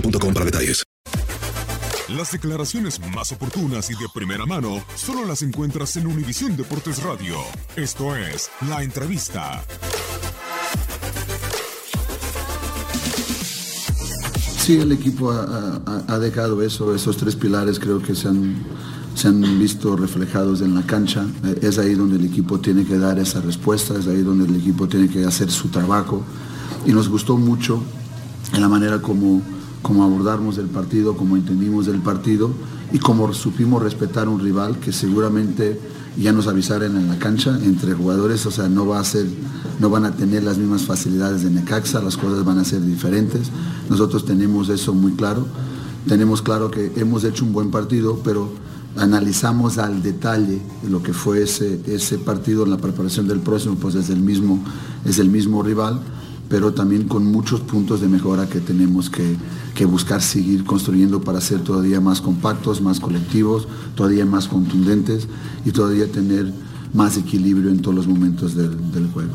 boostmobile.com para detalles. Las declaraciones más oportunas y de primera mano solo las encuentras en Univisión Deportes Radio. Esto es La Entrevista. Sí, el equipo ha, ha- ha dejado eso, esos tres pilares creo que se han, se han visto reflejados en la cancha. Eh, Es ahí donde el equipo tiene que dar esa respuesta, es ahí donde el equipo tiene que hacer su trabajo. Y nos gustó mucho en la manera como, como abordamos el partido, como entendimos el partido y como supimos respetar un rival que seguramente ya nos avisaron en la cancha entre jugadores, o sea, no va a ser, no van a tener las mismas facilidades de Necaxa, las cosas van a ser diferentes. Nosotros tenemos eso muy claro. Tenemos claro que hemos hecho un buen partido, pero analizamos al detalle lo que fue ese, ese partido en la preparación del próximo, pues es el mismo, es el mismo rival pero también con muchos puntos de mejora que tenemos que, buscar seguir construyendo para ser todavía más compactos, más colectivos, todavía más contundentes y todavía tener más equilibrio en todos los momentos del juego.